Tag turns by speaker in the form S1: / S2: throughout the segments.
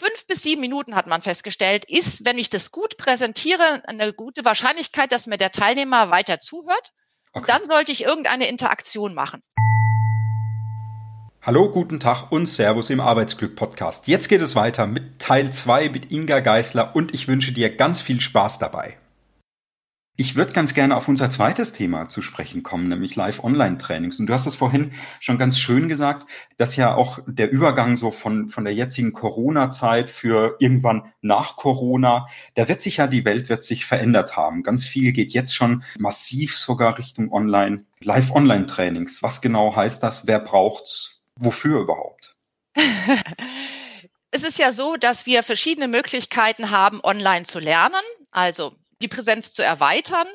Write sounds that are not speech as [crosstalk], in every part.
S1: fünf bis sieben Minuten hat man festgestellt, ist, wenn ich das gut präsentiere, eine gute Wahrscheinlichkeit, dass mir der Teilnehmer weiter zuhört. Okay. dann sollte ich irgendeine Interaktion machen.
S2: Hallo, guten Tag und Servus im Arbeitsglück Podcast. Jetzt geht es weiter mit Teil 2 mit Inga Geisler und ich wünsche dir ganz viel Spaß dabei. Ich würde ganz gerne auf unser zweites Thema zu sprechen kommen, nämlich Live-Online-Trainings. Und du hast es vorhin schon ganz schön gesagt, dass ja auch der Übergang so von, von der jetzigen Corona-Zeit für irgendwann nach Corona, da wird sich ja die Welt wird sich verändert haben. Ganz viel geht jetzt schon massiv sogar Richtung Online. Live-Online-Trainings. Was genau heißt das? Wer braucht's? Wofür überhaupt? [laughs]
S1: es ist ja so, dass wir verschiedene Möglichkeiten haben, online zu lernen. Also die Präsenz zu erweitern.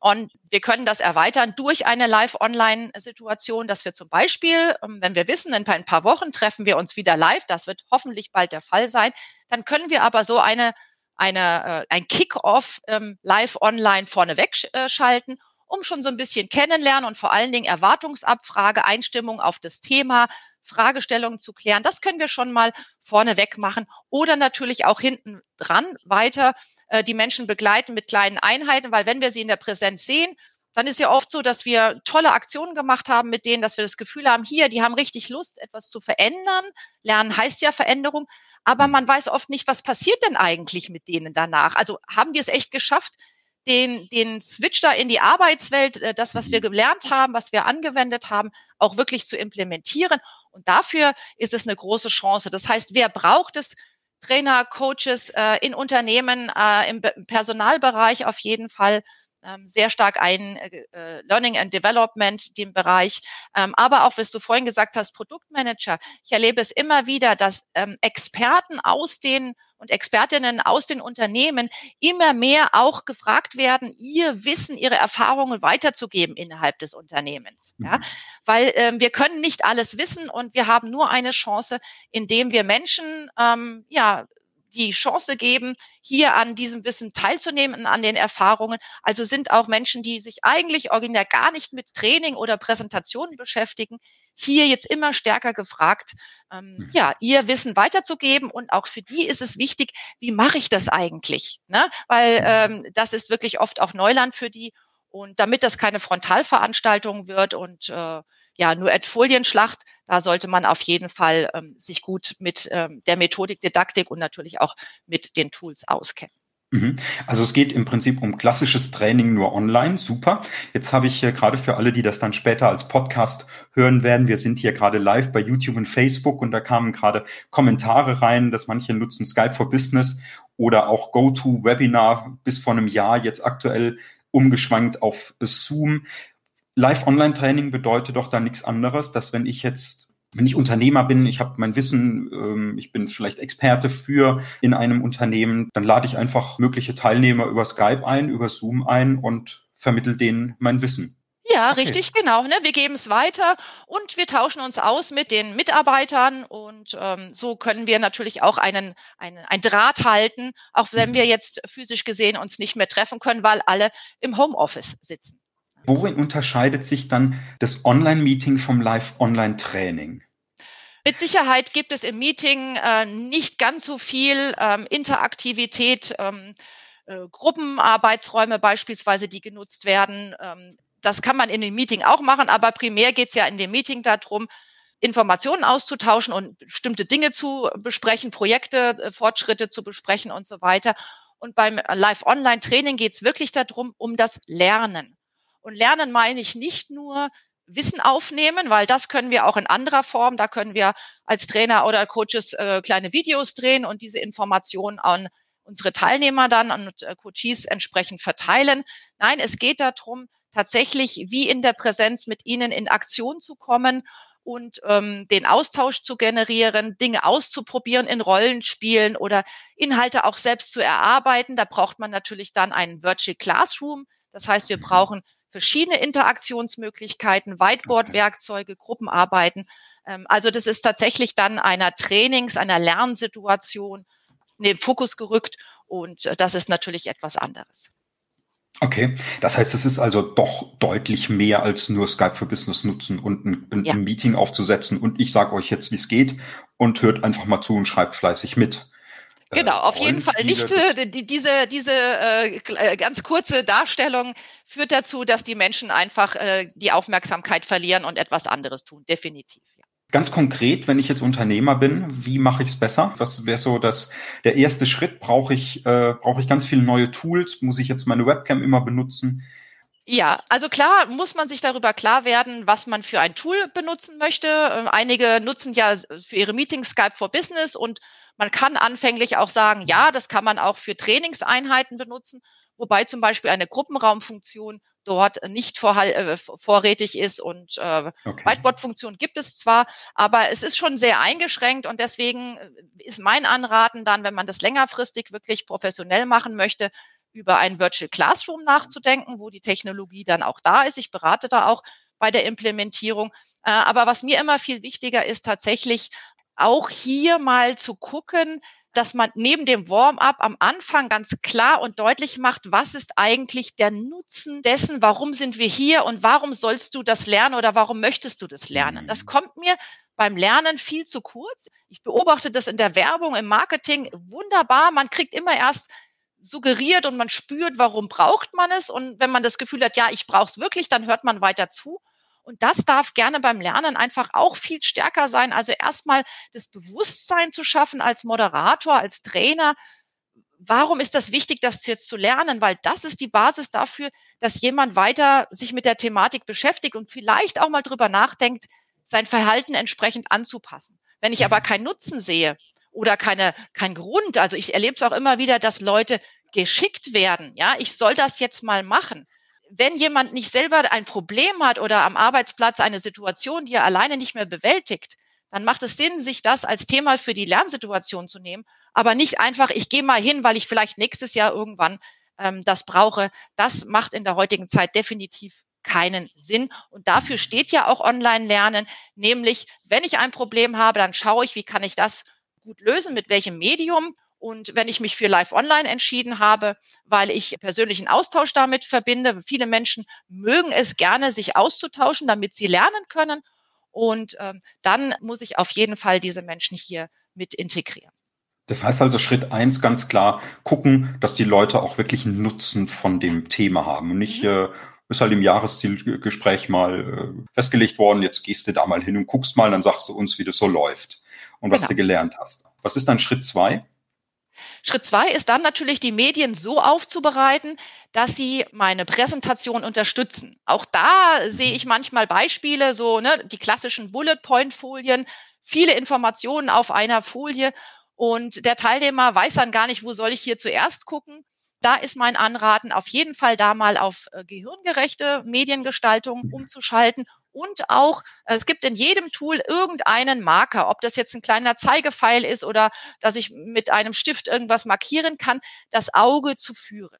S1: Und wir können das erweitern durch eine Live-Online-Situation, dass wir zum Beispiel, ähm, wenn wir wissen, in ein paar Wochen treffen wir uns wieder live, das wird hoffentlich bald der Fall sein, dann können wir aber so eine, eine, äh, ein Kick-off ähm, live-online vorneweg äh, schalten, um schon so ein bisschen kennenlernen und vor allen Dingen Erwartungsabfrage, Einstimmung auf das Thema, Fragestellungen zu klären. Das können wir schon mal vorneweg machen oder natürlich auch hinten dran weiter äh, die Menschen begleiten mit kleinen Einheiten, weil wenn wir sie in der Präsenz sehen, dann ist ja oft so, dass wir tolle Aktionen gemacht haben mit denen, dass wir das Gefühl haben, hier, die haben richtig Lust, etwas zu verändern. Lernen heißt ja Veränderung, aber mhm. man weiß oft nicht, was passiert denn eigentlich mit denen danach. Also haben die es echt geschafft, den, den Switch da in die Arbeitswelt, äh, das, was wir mhm. gelernt haben, was wir angewendet haben, auch wirklich zu implementieren. Und dafür ist es eine große Chance. Das heißt, wer braucht es? Trainer, Coaches äh, in Unternehmen, äh, im Personalbereich auf jeden Fall sehr stark ein äh, äh, Learning and Development, dem Bereich, ähm, aber auch, was du vorhin gesagt hast, Produktmanager. Ich erlebe es immer wieder, dass ähm, Experten aus den und Expertinnen aus den Unternehmen immer mehr auch gefragt werden, ihr Wissen, ihre Erfahrungen weiterzugeben innerhalb des Unternehmens. Ja? Mhm. Weil ähm, wir können nicht alles wissen und wir haben nur eine Chance, indem wir Menschen ähm, ja die Chance geben, hier an diesem Wissen teilzunehmen, an den Erfahrungen. Also sind auch Menschen, die sich eigentlich originär gar nicht mit Training oder Präsentationen beschäftigen, hier jetzt immer stärker gefragt, ähm, mhm. ja, ihr Wissen weiterzugeben. Und auch für die ist es wichtig, wie mache ich das eigentlich? Ne? Weil mhm. ähm, das ist wirklich oft auch Neuland für die. Und damit das keine Frontalveranstaltung wird und äh, ja, nur Folienschlacht, da sollte man auf jeden Fall ähm, sich gut mit ähm, der Methodik, Didaktik und natürlich auch mit den Tools auskennen.
S2: Mhm. Also es geht im Prinzip um klassisches Training nur online. Super. Jetzt habe ich hier gerade für alle, die das dann später als Podcast hören werden, wir sind hier gerade live bei YouTube und Facebook und da kamen gerade Kommentare rein, dass manche nutzen Skype for Business oder auch GoToWebinar bis vor einem Jahr jetzt aktuell umgeschwankt auf Zoom. Live-Online-Training bedeutet doch da nichts anderes, dass wenn ich jetzt wenn ich Unternehmer bin, ich habe mein Wissen, ähm, ich bin vielleicht Experte für in einem Unternehmen, dann lade ich einfach mögliche Teilnehmer über Skype ein, über Zoom ein und vermittel denen mein Wissen.
S1: Ja, okay. richtig, genau. Ne? Wir geben es weiter und wir tauschen uns aus mit den Mitarbeitern und ähm, so können wir natürlich auch einen, einen ein Draht halten, auch wenn mhm. wir jetzt physisch gesehen uns nicht mehr treffen können, weil alle im Homeoffice sitzen.
S2: Worin unterscheidet sich dann das Online-Meeting vom Live-Online-Training?
S1: Mit Sicherheit gibt es im Meeting äh, nicht ganz so viel ähm, Interaktivität, ähm, äh, Gruppenarbeitsräume beispielsweise, die genutzt werden. Ähm, das kann man in dem Meeting auch machen, aber primär geht es ja in dem Meeting darum, Informationen auszutauschen und bestimmte Dinge zu besprechen, Projekte, äh, Fortschritte zu besprechen und so weiter. Und beim Live-Online-Training geht es wirklich darum, um das Lernen. Und lernen meine ich nicht nur Wissen aufnehmen, weil das können wir auch in anderer Form. Da können wir als Trainer oder Coaches äh, kleine Videos drehen und diese Informationen an unsere Teilnehmer dann und äh, Coaches entsprechend verteilen. Nein, es geht darum, tatsächlich wie in der Präsenz mit ihnen in Aktion zu kommen und ähm, den Austausch zu generieren, Dinge auszuprobieren in Rollenspielen oder Inhalte auch selbst zu erarbeiten. Da braucht man natürlich dann einen Virtual Classroom. Das heißt, wir brauchen verschiedene Interaktionsmöglichkeiten, Whiteboard-Werkzeuge, Gruppenarbeiten. Ähm, also das ist tatsächlich dann einer Trainings-, einer Lernsituation in den Fokus gerückt und äh, das ist natürlich etwas anderes.
S2: Okay, das heißt, es ist also doch deutlich mehr als nur Skype für Business nutzen und ein, ein, ja. Meeting aufzusetzen und ich sage euch jetzt, wie es geht und hört einfach mal zu und schreibt fleißig mit.
S1: Genau, auf jeden Fall nicht. Äh, die, diese diese äh, äh, ganz kurze Darstellung führt dazu, dass die Menschen einfach äh, die Aufmerksamkeit verlieren und etwas anderes tun. Definitiv. Ja.
S2: Ganz konkret, wenn ich jetzt Unternehmer bin, wie mache ich es besser? Was wäre so das der erste Schritt? Brauche ich äh, brauche ich ganz viele neue Tools? Muss ich jetzt meine Webcam immer benutzen?
S1: Ja, also klar muss man sich darüber klar werden, was man für ein Tool benutzen möchte. Ähm, einige nutzen ja für ihre Meetings Skype for Business und man kann anfänglich auch sagen, ja, das kann man auch für Trainingseinheiten benutzen, wobei zum Beispiel eine Gruppenraumfunktion dort nicht äh, vorrätig ist und äh, okay. Whiteboard-Funktion gibt es zwar, aber es ist schon sehr eingeschränkt und deswegen äh, ist mein Anraten dann, wenn man das längerfristig wirklich professionell machen möchte, über ein Virtual Classroom nachzudenken, wo die Technologie dann auch da ist. Ich berate da auch bei der Implementierung. Äh, aber was mir immer viel wichtiger ist, tatsächlich auch hier mal zu gucken, dass man neben dem Warm-up am Anfang ganz klar und deutlich macht, was ist eigentlich der Nutzen dessen, warum sind wir hier und warum sollst du das lernen oder warum möchtest du das lernen. Das mhm. kommt mir beim Lernen viel zu kurz. Ich beobachte das in der Werbung, im Marketing wunderbar. Man kriegt immer erst suggeriert und man spürt, warum braucht man es. Und wenn man das Gefühl hat, ja, ich brauche es wirklich, dann hört man weiter zu. Und das darf gerne beim Lernen einfach auch viel stärker sein. Also erstmal das Bewusstsein zu schaffen als Moderator, als Trainer. Warum ist das wichtig, das jetzt zu lernen? Weil das ist die Basis dafür, dass jemand weiter sich mit der Thematik beschäftigt und vielleicht auch mal drüber nachdenkt, sein Verhalten entsprechend anzupassen. Wenn ich aber mhm. keinen Nutzen sehe, oder keine, kein Grund. Also ich erlebe es auch immer wieder, dass Leute geschickt werden. Ja, ich soll das jetzt mal machen. Wenn jemand nicht selber ein Problem hat oder am Arbeitsplatz eine Situation, die er alleine nicht mehr bewältigt, dann macht es Sinn, sich das als Thema für die Lernsituation zu nehmen, aber nicht einfach, ich gehe mal hin, weil ich vielleicht nächstes Jahr irgendwann ähm, das brauche. Das macht in der heutigen Zeit definitiv keinen Sinn. Und dafür steht ja auch Online-Lernen, nämlich wenn ich ein Problem habe, dann schaue ich, wie kann ich das gut lösen, mit welchem Medium. Und wenn ich mich für Live Online entschieden habe, weil ich persönlichen Austausch damit verbinde, viele Menschen mögen es gerne, sich auszutauschen, damit sie lernen können. Und ähm, dann muss ich auf jeden Fall diese Menschen hier mit integrieren.
S2: Das heißt also Schritt eins ganz klar gucken, dass die Leute auch wirklich einen Nutzen von dem Thema haben und nicht mhm. äh, ist halt im Jahreszielgespräch mal äh, festgelegt worden, jetzt gehst du da mal hin und guckst mal, dann sagst du uns, wie das so läuft und was genau. du gelernt hast. Was ist dann Schritt zwei?
S1: Schritt zwei ist dann natürlich, die Medien so aufzubereiten, dass sie meine Präsentation unterstützen. Auch da sehe ich manchmal Beispiele, so ne, die klassischen Bullet-Point-Folien, viele Informationen auf einer Folie und der Teilnehmer weiß dann gar nicht, wo soll ich hier zuerst gucken. Da ist mein Anraten, auf jeden Fall da mal auf äh, gehirngerechte Mediengestaltung mhm. umzuschalten und auch, äh, es gibt in jedem Tool irgendeinen Marker, ob das jetzt ein kleiner Zeigepfeil ist oder dass ich mit einem Stift irgendwas markieren kann, das Auge zu führen.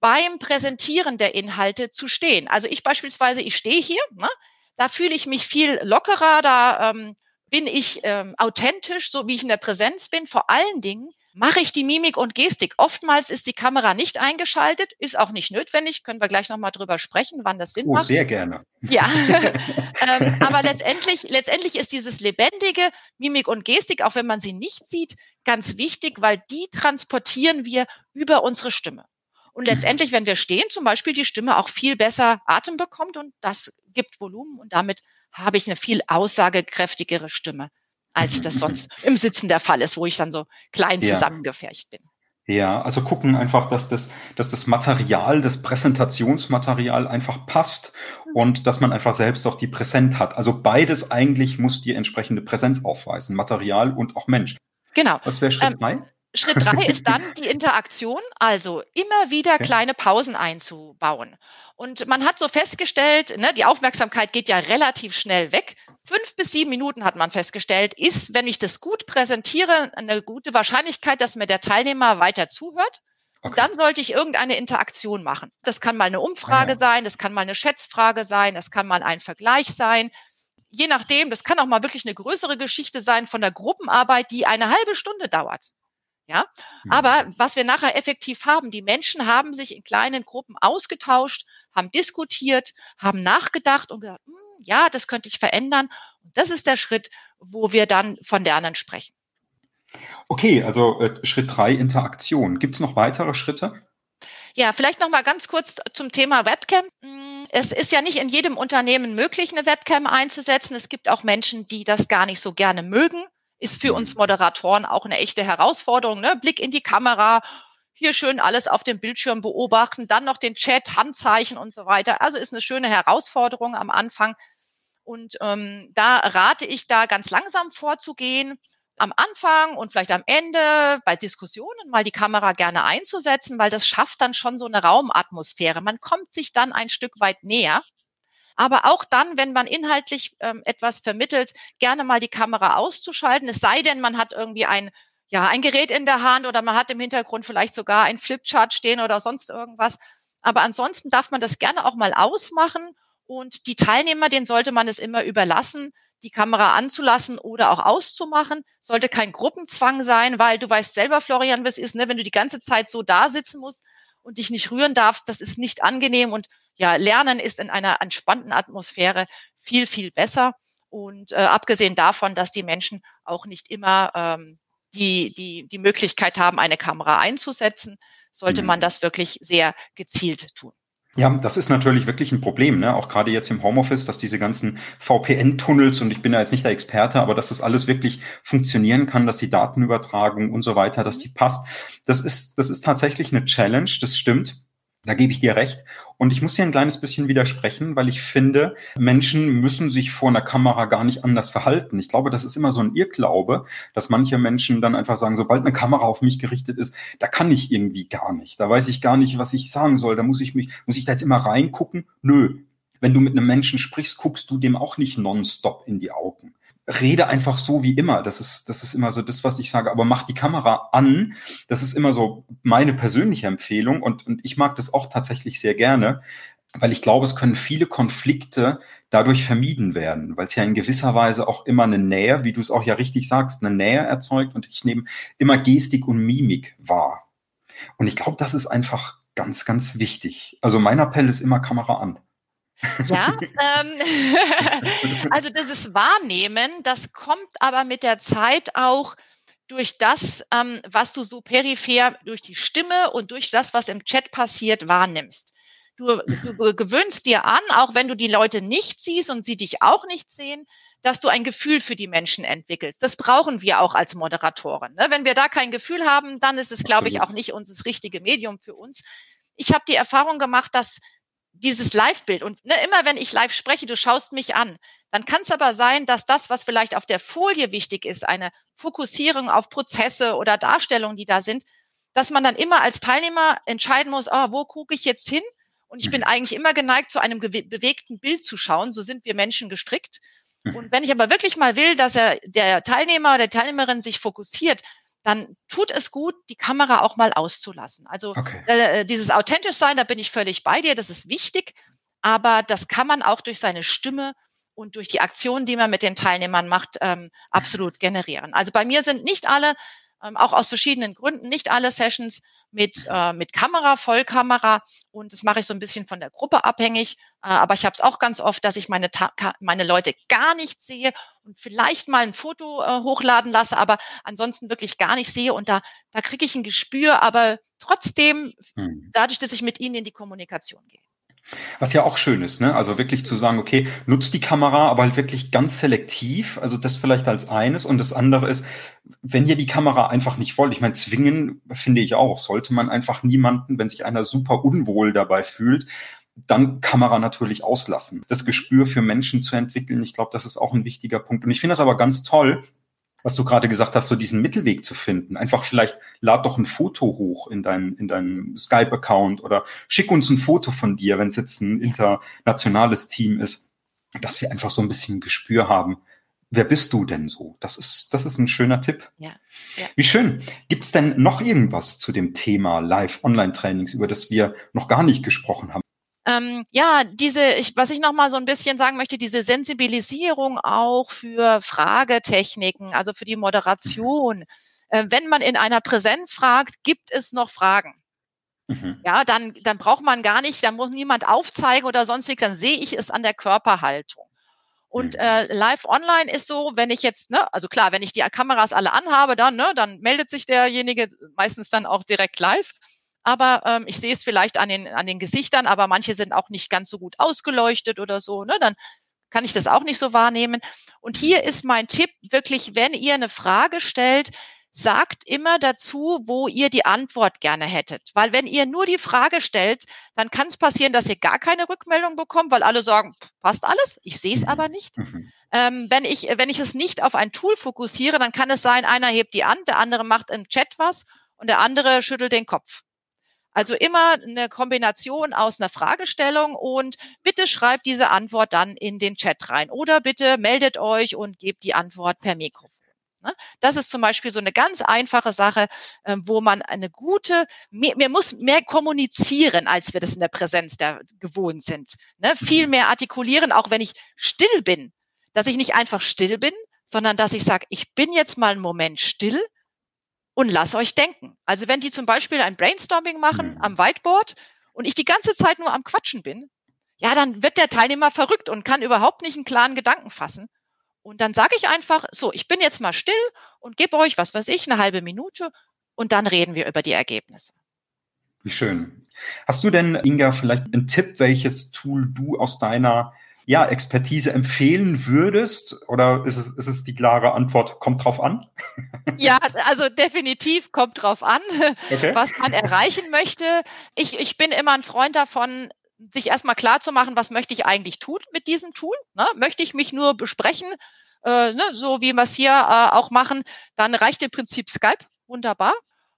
S1: Beim Präsentieren der Inhalte zu stehen. Also ich beispielsweise, ich stehe hier, ne, da fühle ich mich viel lockerer, da ähm, bin ich ähm, authentisch, so wie ich in der Präsenz bin. Vor allen Dingen mache ich die Mimik und Gestik. Oftmals ist die Kamera nicht eingeschaltet, ist auch nicht notwendig. Können wir gleich nochmal drüber sprechen, wann das Sinn oh, macht.
S2: Sehr gerne.
S1: Ja, [laughs] ähm, aber letztendlich, letztendlich ist dieses lebendige Mimik und Gestik, auch wenn man sie nicht sieht, ganz wichtig, weil die transportieren wir über unsere Stimme. Und letztendlich, wenn wir stehen, zum Beispiel die Stimme auch viel besser Atem bekommt und das gibt Volumen und damit habe ich eine viel aussagekräftigere Stimme als das sonst im Sitzen der Fall ist, wo ich dann so klein ja. zusammengefercht bin.
S2: Ja, also gucken einfach, dass das, dass das Material, das Präsentationsmaterial einfach passt mhm. und dass man einfach selbst auch die Präsenz hat. Also beides eigentlich muss die entsprechende Präsenz aufweisen, Material und auch Mensch.
S1: Genau.
S2: Was wäre Schritt ähm, drei?
S1: Schritt drei ist dann die Interaktion, also immer wieder kleine Pausen einzubauen. Und man hat so festgestellt, ne, die Aufmerksamkeit geht ja relativ schnell weg. Fünf bis sieben Minuten hat man festgestellt, ist, wenn ich das gut präsentiere, eine gute Wahrscheinlichkeit, dass mir der Teilnehmer weiter zuhört. Okay. Dann sollte ich irgendeine Interaktion machen. Das kann mal eine Umfrage ah, ja. sein, das kann mal eine Schätzfrage sein, das kann mal ein Vergleich sein. Je nachdem, das kann auch mal wirklich eine größere Geschichte sein von der Gruppenarbeit, die eine halbe Stunde dauert. Ja, mhm. aber was wir nachher effektiv haben, die Menschen haben sich in kleinen Gruppen ausgetauscht, haben diskutiert, haben nachgedacht und gesagt, hm, ja, das könnte ich verändern. Und das ist der Schritt, wo wir dann von Lernen sprechen.
S2: Okay, also äh, Schritt drei Interaktion. Gibt es noch weitere Schritte?
S1: Ja, vielleicht noch mal ganz kurz zum Thema Webcam. Mm, es ist ja nicht in jedem Unternehmen möglich, eine Webcam einzusetzen. Es gibt auch Menschen, die das gar nicht so gerne mögen. Ist für uns mhm. Moderatoren auch eine echte Herausforderung. Ne? Blick in die Kamera, hier schön alles auf dem Bildschirm beobachten, dann noch den Chat, Handzeichen und so weiter. Also ist eine schöne Herausforderung am Anfang. Und ähm, da rate ich da ganz langsam vorzugehen am Anfang und vielleicht am Ende bei Diskussionen mal die Kamera gerne einzusetzen, weil das schafft dann schon so eine Raumatmosphäre. Man kommt sich dann ein Stück weit näher. Aber auch dann, wenn man inhaltlich ähm, etwas vermittelt, gerne mal die Kamera auszuschalten. Es sei denn, man hat irgendwie ein, ja, ein Gerät in der Hand oder man hat im Hintergrund vielleicht sogar ein Flipchart stehen oder sonst irgendwas. Aber ansonsten darf man das gerne auch mal ausmachen und die Teilnehmer, denen sollte man es immer überlassen, die Kamera anzulassen oder auch auszumachen. Sollte kein Gruppenzwang sein, weil du weißt selber, Florian, was ist, ne, wenn du die ganze Zeit so da sitzen musst und dich nicht rühren darfst, das ist nicht angenehm. Und ja, Lernen ist in einer entspannten Atmosphäre viel, viel besser. Und äh, abgesehen davon, dass die Menschen auch nicht immer ähm, die, die, die Möglichkeit haben, eine Kamera einzusetzen, sollte mhm. man das wirklich sehr gezielt tun.
S2: Ja, das ist natürlich wirklich ein Problem, ne? auch gerade jetzt im Homeoffice, dass diese ganzen VPN-Tunnels, und ich bin da jetzt nicht der Experte, aber dass das alles wirklich funktionieren kann, dass die Datenübertragung und so weiter, dass die passt. Das ist, das ist tatsächlich eine Challenge, das stimmt. Da gebe ich dir recht. Und ich muss hier ein kleines bisschen widersprechen, weil ich finde, Menschen müssen sich vor einer Kamera gar nicht anders verhalten. Ich glaube, das ist immer so ein Irrglaube, dass manche Menschen dann einfach sagen, sobald eine Kamera auf mich gerichtet ist, da kann ich irgendwie gar nicht. Da weiß ich gar nicht, was ich sagen soll. Da muss ich mich, muss ich da jetzt immer reingucken? Nö. Wenn du mit einem Menschen sprichst, guckst du dem auch nicht nonstop in die Augen rede einfach so wie immer. Das ist, das ist immer so das, was ich sage. Aber mach die Kamera an. Das ist immer so meine persönliche Empfehlung. Und, und ich mag das auch tatsächlich sehr gerne, weil ich glaube, es können viele Konflikte dadurch vermieden werden, weil es ja in gewisser Weise auch immer eine Nähe, wie du es auch ja richtig sagst, eine Nähe erzeugt. Und ich nehme immer Gestik und Mimik wahr. Und ich glaube, das ist einfach ganz, ganz wichtig. Also mein Appell ist immer Kamera an.
S1: Ja, [laughs] ähm, [laughs] also dieses Wahrnehmen, das kommt aber mit der Zeit auch durch das, ähm, was du so peripher durch die Stimme und durch das, was im Chat passiert, wahrnimmst. Du, du mhm. gewöhnst dir an, auch wenn du die Leute nicht siehst und sie dich auch nicht sehen, dass du ein Gefühl für die Menschen entwickelst. Das brauchen wir auch als Moderatoren. Ne? Wenn wir da kein Gefühl haben, dann ist es, glaube ich, auch nicht unser richtige Medium für uns. Ich habe die Erfahrung gemacht, dass dieses Live-Bild. Und ne, immer wenn ich live spreche, du schaust mich an, dann kann es aber sein, dass das, was vielleicht auf der Folie wichtig ist, eine Fokussierung auf Prozesse oder Darstellungen, die da sind, dass man dann immer als Teilnehmer entscheiden muss, oh, wo gucke ich jetzt hin? Und ich bin mhm. eigentlich immer geneigt, zu einem bewegten Bild zu schauen. So sind wir Menschen gestrickt. Mhm. Und wenn ich aber wirklich mal will, dass er, der Teilnehmer oder Teilnehmerin sich fokussiert, dann tut es gut, die Kamera auch mal auszulassen. Also okay. äh, äh, dieses authentisch sein, da bin ich völlig bei dir, das ist wichtig, aber das kann man auch durch seine Stimme und durch die Aktionen, die man mit den Teilnehmern macht, ähm, absolut generieren. Also bei mir sind nicht alle, ähm, auch aus verschiedenen Gründen, nicht alle Sessions mit, äh, mit Kamera, Vollkamera und das mache ich so ein bisschen von der Gruppe abhängig. Äh, aber ich habe es auch ganz oft, dass ich meine, meine Leute gar nicht sehe und vielleicht mal ein Foto äh, hochladen lasse, aber ansonsten wirklich gar nicht sehe und da, da kriege ich ein Gespür, aber trotzdem, hm. dadurch, dass ich mit ihnen in die Kommunikation gehe.
S2: Was ja auch schön ist, ne? Also wirklich zu sagen, okay, nutzt die Kamera, aber halt wirklich ganz selektiv. Also das vielleicht als eines. Und das andere ist, wenn ihr die Kamera einfach nicht wollt, ich meine, zwingen finde ich auch, sollte man einfach niemanden, wenn sich einer super unwohl dabei fühlt, dann Kamera natürlich auslassen. Das Gespür für Menschen zu entwickeln, ich glaube, das ist auch ein wichtiger Punkt. Und ich finde das aber ganz toll, was du gerade gesagt hast, so diesen Mittelweg zu finden. Einfach vielleicht lad doch ein Foto hoch in dein, in deinem Skype-Account oder schick uns ein Foto von dir, wenn es jetzt ein internationales Team ist, dass wir einfach so ein bisschen Gespür haben. Wer bist du denn so? Das ist, das ist ein schöner Tipp. Ja, ja. Wie schön. Gibt es denn noch irgendwas zu dem Thema Live-Online-Trainings, über das wir noch gar nicht gesprochen haben?
S1: Ähm, ja, diese, ich, was ich noch mal so ein bisschen sagen möchte, diese Sensibilisierung auch für Fragetechniken, also für die Moderation. Äh, wenn man in einer Präsenz fragt, gibt es noch Fragen? Mhm. Ja, dann, dann braucht man gar nicht, dann muss niemand aufzeigen oder sonstiges, dann sehe ich es an der Körperhaltung. Und mhm. äh, live online ist so, wenn ich jetzt, ne, also klar, wenn ich die Kameras alle anhabe, dann, ne, dann meldet sich derjenige meistens dann auch direkt live. Aber ähm, ich sehe es vielleicht an den, an den Gesichtern, aber manche sind auch nicht ganz so gut ausgeleuchtet oder so. Ne? Dann kann ich das auch nicht so wahrnehmen. Und hier ist mein Tipp wirklich, wenn ihr eine Frage stellt, sagt immer dazu, wo ihr die Antwort gerne hättet. Weil wenn ihr nur die Frage stellt, dann kann es passieren, dass ihr gar keine Rückmeldung bekommt, weil alle sagen, passt alles, ich sehe es mhm. aber nicht. Mhm. Ähm, wenn, ich, wenn ich es nicht auf ein Tool fokussiere, dann kann es sein, einer hebt die Hand, der andere macht im Chat was und der andere schüttelt den Kopf. Also immer eine Kombination aus einer Fragestellung und bitte schreibt diese Antwort dann in den Chat rein oder bitte meldet euch und gebt die Antwort per Mikrofon. Ne? Das ist zum Beispiel so eine ganz einfache Sache, ähm, wo man eine gute, mehr muss mehr kommunizieren, als wir das in der Präsenz der, gewohnt sind. Ne? Viel mehr artikulieren, auch wenn ich still bin, dass ich nicht einfach still bin, sondern dass ich sage, ich bin jetzt mal einen Moment still und lass euch denken. Also wenn die zum Beispiel ein Brainstorming machen mhm. am Whiteboard und ich die ganze Zeit nur am Quatschen bin, ja, dann wird der Teilnehmer verrückt und kann überhaupt nicht einen klaren Gedanken fassen. Und dann sage ich einfach, so, ich bin jetzt mal still und gebe euch, was weiß ich, eine halbe Minute und dann reden wir über die Ergebnisse.
S2: Wie schön. Hast du denn, Inga, vielleicht einen Tipp, welches Tool du aus deiner ja, Expertise empfehlen würdest? Oder ist es, ist es die klare Antwort, kommt drauf an?
S1: Ja, also definitiv kommt drauf an, okay. was man erreichen möchte. Ich, ich bin immer ein Freund davon, sich erstmal klar zu machen, was möchte ich eigentlich tun mit diesem Tool? Ne? Möchte ich mich nur besprechen, äh, ne, so wie wir es hier äh, auch machen, dann reicht im Prinzip Skype. Wunderbar.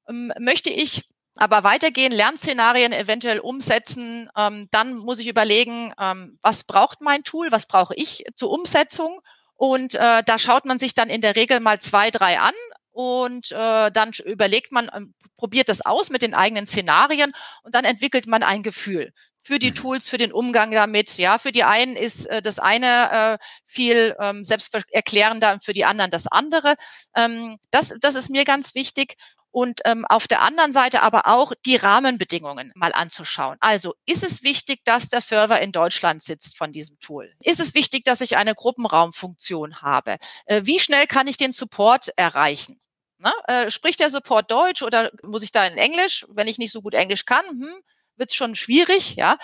S1: Ähm, möchte ich aber weitergehen, Lernszenarien eventuell umsetzen, ähm, dann muss ich überlegen, ähm, was braucht mein Tool, was brauche ich zur Umsetzung. Und äh, da schaut man sich dann in der Regel mal zwei, drei an und äh, dann überlegt man, äh, probiert das aus mit den eigenen Szenarien und dann entwickelt man ein Gefühl für die mhm. Tools, für den Umgang damit. Ja, für die einen ist äh, das eine äh, viel ähm, selbsterklärender und für die anderen das andere. Ähm, das, das ist mir ganz wichtig. Und ähm, auf der anderen Seite aber auch die Rahmenbedingungen mal anzuschauen. Also ist es wichtig, dass der Server in Deutschland sitzt von diesem Tool? Ist es wichtig, dass ich eine Gruppenraumfunktion habe? Äh, wie schnell kann ich den Support erreichen? Na, äh, spricht der Support Deutsch oder muss ich da in Englisch? Wenn ich nicht so gut Englisch kann, hm, wird es schon schwierig. Ja,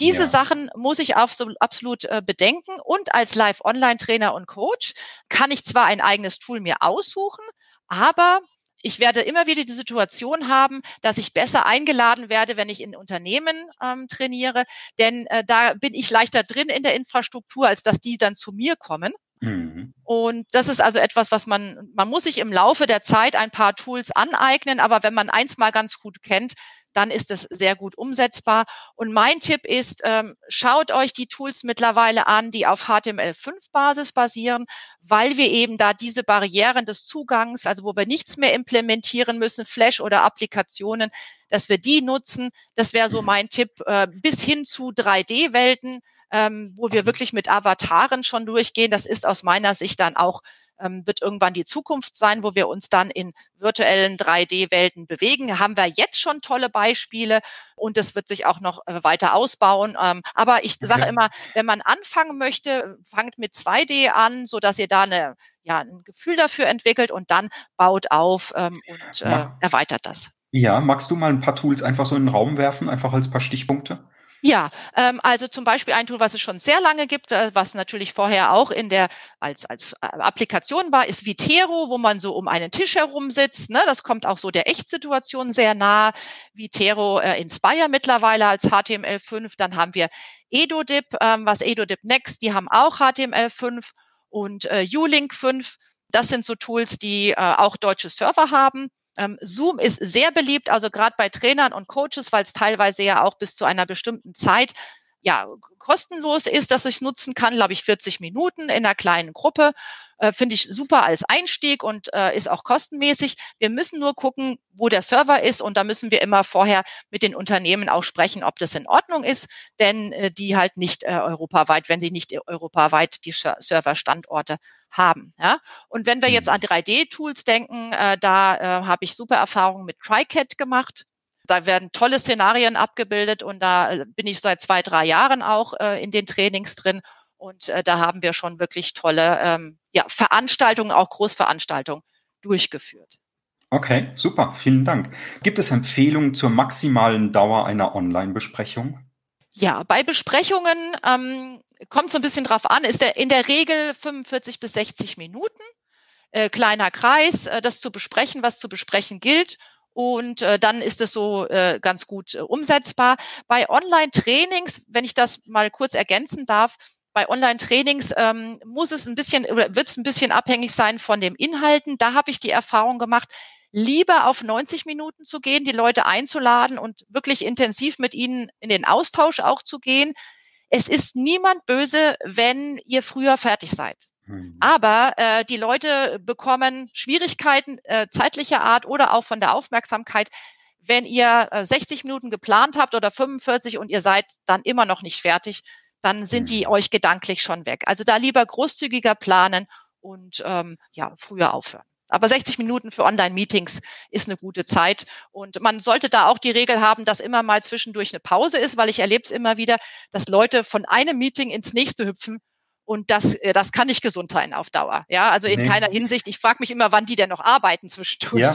S1: diese ja. Sachen muss ich absolut äh, bedenken. Und als Live-Online-Trainer und Coach kann ich zwar ein eigenes Tool mir aussuchen, aber ich werde immer wieder die Situation haben, dass ich besser eingeladen werde, wenn ich in Unternehmen ähm, trainiere, denn äh, da bin ich leichter drin in der Infrastruktur, als dass die dann zu mir kommen. Mhm. Und das ist also etwas, was man, man muss sich im Laufe der Zeit ein paar Tools aneignen, aber wenn man eins mal ganz gut kennt, dann ist es sehr gut umsetzbar. Und mein Tipp ist, ähm, schaut euch die Tools mittlerweile an, die auf HTML5-Basis basieren, weil wir eben da diese Barrieren des Zugangs, also wo wir nichts mehr implementieren müssen, Flash oder Applikationen, dass wir die nutzen. Das wäre so mhm. mein Tipp, äh, bis hin zu 3D-Welten ähm, wo wir wirklich mit Avataren schon durchgehen. Das ist aus meiner Sicht dann auch, ähm, wird irgendwann die Zukunft sein, wo wir uns dann in virtuellen 3D-Welten bewegen. Haben wir jetzt schon tolle Beispiele und das wird sich auch noch äh, weiter ausbauen. Ähm, aber ich sage immer, wenn man anfangen möchte, fangt mit 2D an, so dass ihr da eine, ja, ein Gefühl dafür entwickelt und dann baut auf ähm, und äh, erweitert das.
S2: Ja, magst du mal ein paar Tools einfach so in den Raum werfen, einfach als paar Stichpunkte?
S1: Ja, ähm, also zum Beispiel ein Tool, was es schon sehr lange gibt, äh, was natürlich vorher auch in der als als äh, Applikation war, ist Vitero, wo man so um einen Tisch herum sitzt. Ne? Das kommt auch so der Echtsituation sehr nah. Vitero äh, Inspire mittlerweile als HTML5. Dann haben wir EdoDip, ähm, was EdoDip Next, die haben auch HTML5 und äh, Ulink 5. Das sind so Tools, die äh, auch deutsche Server haben. Ähm, Zoom ist sehr beliebt, also gerade bei Trainern und Coaches, weil es teilweise ja auch bis zu einer bestimmten Zeit ja, kostenlos ist, dass ich nutzen kann, glaube ich, 40 Minuten in einer kleinen Gruppe. Äh, Finde ich super als Einstieg und äh, ist auch kostenmäßig. Wir müssen nur gucken, wo der Server ist und da müssen wir immer vorher mit den Unternehmen auch sprechen, ob das in Ordnung ist, denn äh, die halt nicht äh, europaweit, wenn sie nicht europaweit die Serverstandorte haben. Ja? Und wenn wir jetzt mhm. an 3D-Tools denken, äh, da äh, habe ich super Erfahrungen mit TriCAT gemacht. Da werden tolle Szenarien abgebildet und da äh, bin ich seit zwei, drei Jahren auch äh, in den Trainings drin. Und äh, da haben wir schon wirklich tolle ähm, ja, Veranstaltungen, auch Großveranstaltungen durchgeführt.
S2: Okay, super, vielen Dank. Gibt es Empfehlungen zur maximalen Dauer einer Online-Besprechung?
S1: Ja, bei Besprechungen ähm, kommt so ein bisschen drauf an, ist der in der Regel 45 bis 60 Minuten, äh, kleiner Kreis, äh, das zu besprechen, was zu besprechen gilt. Und äh, dann ist es so äh, ganz gut äh, umsetzbar. Bei Online-Trainings, wenn ich das mal kurz ergänzen darf, bei Online-Trainings ähm, muss es ein bisschen oder wird es ein bisschen abhängig sein von den Inhalten. Da habe ich die Erfahrung gemacht, lieber auf 90 Minuten zu gehen, die Leute einzuladen und wirklich intensiv mit ihnen in den Austausch auch zu gehen. Es ist niemand böse, wenn ihr früher fertig seid. Mhm. Aber äh, die Leute bekommen Schwierigkeiten äh, zeitlicher Art oder auch von der Aufmerksamkeit, wenn ihr äh, 60 Minuten geplant habt oder 45 und ihr seid dann immer noch nicht fertig, dann sind die mhm. euch gedanklich schon weg. Also da lieber großzügiger planen und ähm, ja früher aufhören. Aber 60 Minuten für Online-Meetings ist eine gute Zeit. Und man sollte da auch die Regel haben, dass immer mal zwischendurch eine Pause ist, weil ich erlebe es immer wieder, dass Leute von einem Meeting ins nächste hüpfen. Und das, äh, das kann nicht gesund sein auf Dauer. Ja, also in nee. keiner Hinsicht. Ich frage mich immer, wann die denn noch arbeiten zwischendurch.
S2: Ja,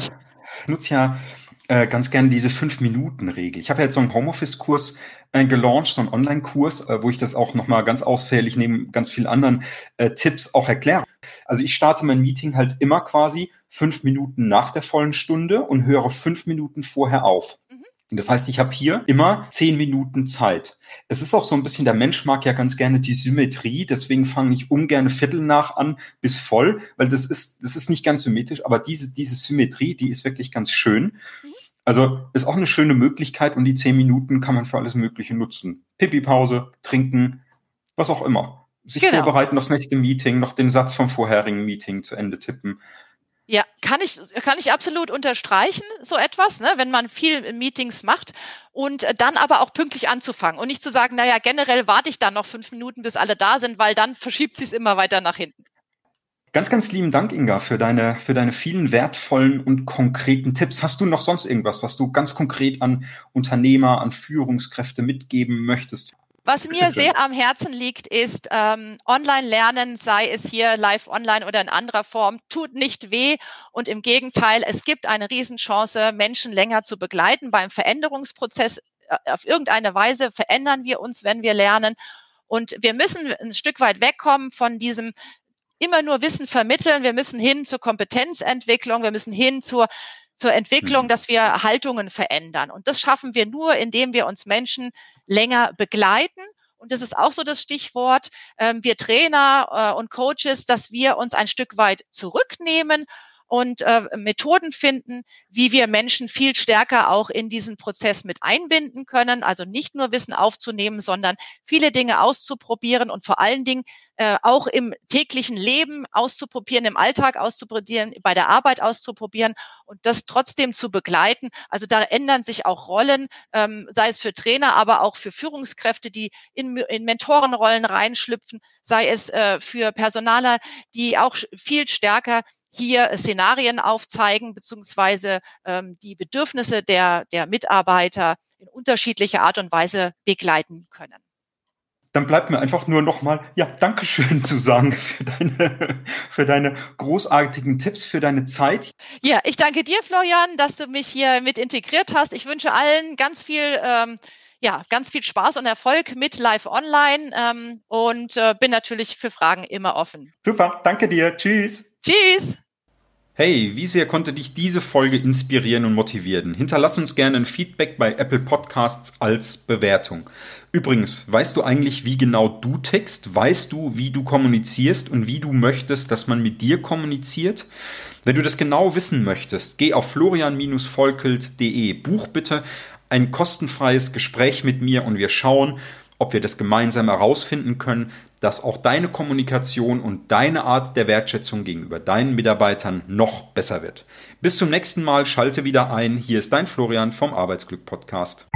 S2: nutze ja äh, ganz gerne diese Fünf-Minuten-Regel. Ich habe ja jetzt so einen Homeoffice-Kurs äh, gelauncht, so einen Online-Kurs, äh, wo ich das auch nochmal ganz ausführlich neben ganz vielen anderen äh, Tipps auch erkläre. Also ich starte mein Meeting halt immer quasi fünf Minuten nach der vollen Stunde und höre fünf Minuten vorher auf. Das heißt, ich habe hier immer zehn Minuten Zeit. Es ist auch so ein bisschen, der Mensch mag ja ganz gerne die Symmetrie, deswegen fange ich ungern Viertel nach an bis voll, weil das ist, das ist nicht ganz symmetrisch, aber diese, diese Symmetrie, die ist wirklich ganz schön. Also ist auch eine schöne Möglichkeit und die zehn Minuten kann man für alles Mögliche nutzen. Pipi-Pause, trinken, was auch immer. Sich genau. vorbereiten aufs nächste Meeting, noch den Satz vom vorherigen Meeting zu Ende tippen.
S1: Ja, kann ich, kann ich absolut unterstreichen, so etwas, ne, wenn man viel Meetings macht und dann aber auch pünktlich anzufangen und nicht zu sagen, naja, generell warte ich dann noch fünf Minuten, bis alle da sind, weil dann verschiebt sich es immer weiter nach hinten.
S2: Ganz, ganz lieben Dank, Inga, für deine, für deine vielen wertvollen und konkreten Tipps. Hast du noch sonst irgendwas, was du ganz konkret an Unternehmer, an Führungskräfte mitgeben möchtest?
S1: Was mir sehr am Herzen liegt, ist ähm, Online-Lernen, sei es hier live online oder in anderer Form, tut nicht weh und im Gegenteil, es gibt eine Riesenchance, Menschen länger zu begleiten beim Veränderungsprozess. Äh, auf irgendeine Weise verändern wir uns, wenn wir lernen. Und wir müssen ein Stück weit wegkommen von diesem immer nur Wissen vermitteln. Wir müssen hin zur Kompetenzentwicklung. Wir müssen hin zur zur Entwicklung, mhm. dass wir Haltungen verändern. Und das schaffen wir nur, indem wir uns Menschen länger begleiten. Und das ist auch so das Stichwort, ähm, wir Trainer äh, und Coaches, dass wir uns ein Stück weit zurücknehmen und äh, Methoden finden, wie wir Menschen viel stärker auch in diesen Prozess mit einbinden können. Also nicht nur Wissen aufzunehmen, sondern viele Dinge auszuprobieren und vor allen Dingen äh, auch im täglichen Leben auszuprobieren, im Alltag auszuprobieren, bei der Arbeit auszuprobieren und das trotzdem zu begleiten. Also da ändern sich auch Rollen, ähm, sei es für Trainer, aber auch für Führungskräfte, die in, in Mentorenrollen reinschlüpfen, sei es äh, für Personaler, die auch viel stärker hier Szenarien aufzeigen, beziehungsweise ähm, die Bedürfnisse der, der Mitarbeiter in unterschiedlicher Art und Weise begleiten können.
S2: Dann bleibt mir einfach nur nochmal, ja, Dankeschön zu sagen für deine, für deine großartigen Tipps, für deine Zeit.
S1: Ja, ich danke dir, Florian, dass du mich hier mit integriert hast. Ich wünsche allen ganz viel ähm, ja, ganz viel Spaß und Erfolg mit Live Online ähm, und äh, bin natürlich für Fragen immer offen.
S2: Super, danke dir. Tschüss.
S1: Tschüss.
S2: Hey, wie sehr konnte dich diese Folge inspirieren und motivieren? Hinterlass uns gerne ein Feedback bei Apple Podcasts als Bewertung. Übrigens, weißt du eigentlich, wie genau du tickst? Weißt du, wie du kommunizierst und wie du möchtest, dass man mit dir kommuniziert? Wenn du das genau wissen möchtest, geh auf florian-volkelt.de. Buch bitte ein kostenfreies Gespräch mit mir und wir schauen, ob wir das gemeinsam herausfinden können, dass auch deine Kommunikation und deine Art der Wertschätzung gegenüber deinen Mitarbeitern noch besser wird. Bis zum nächsten Mal, schalte wieder ein. Hier ist dein Florian vom Arbeitsglück Podcast.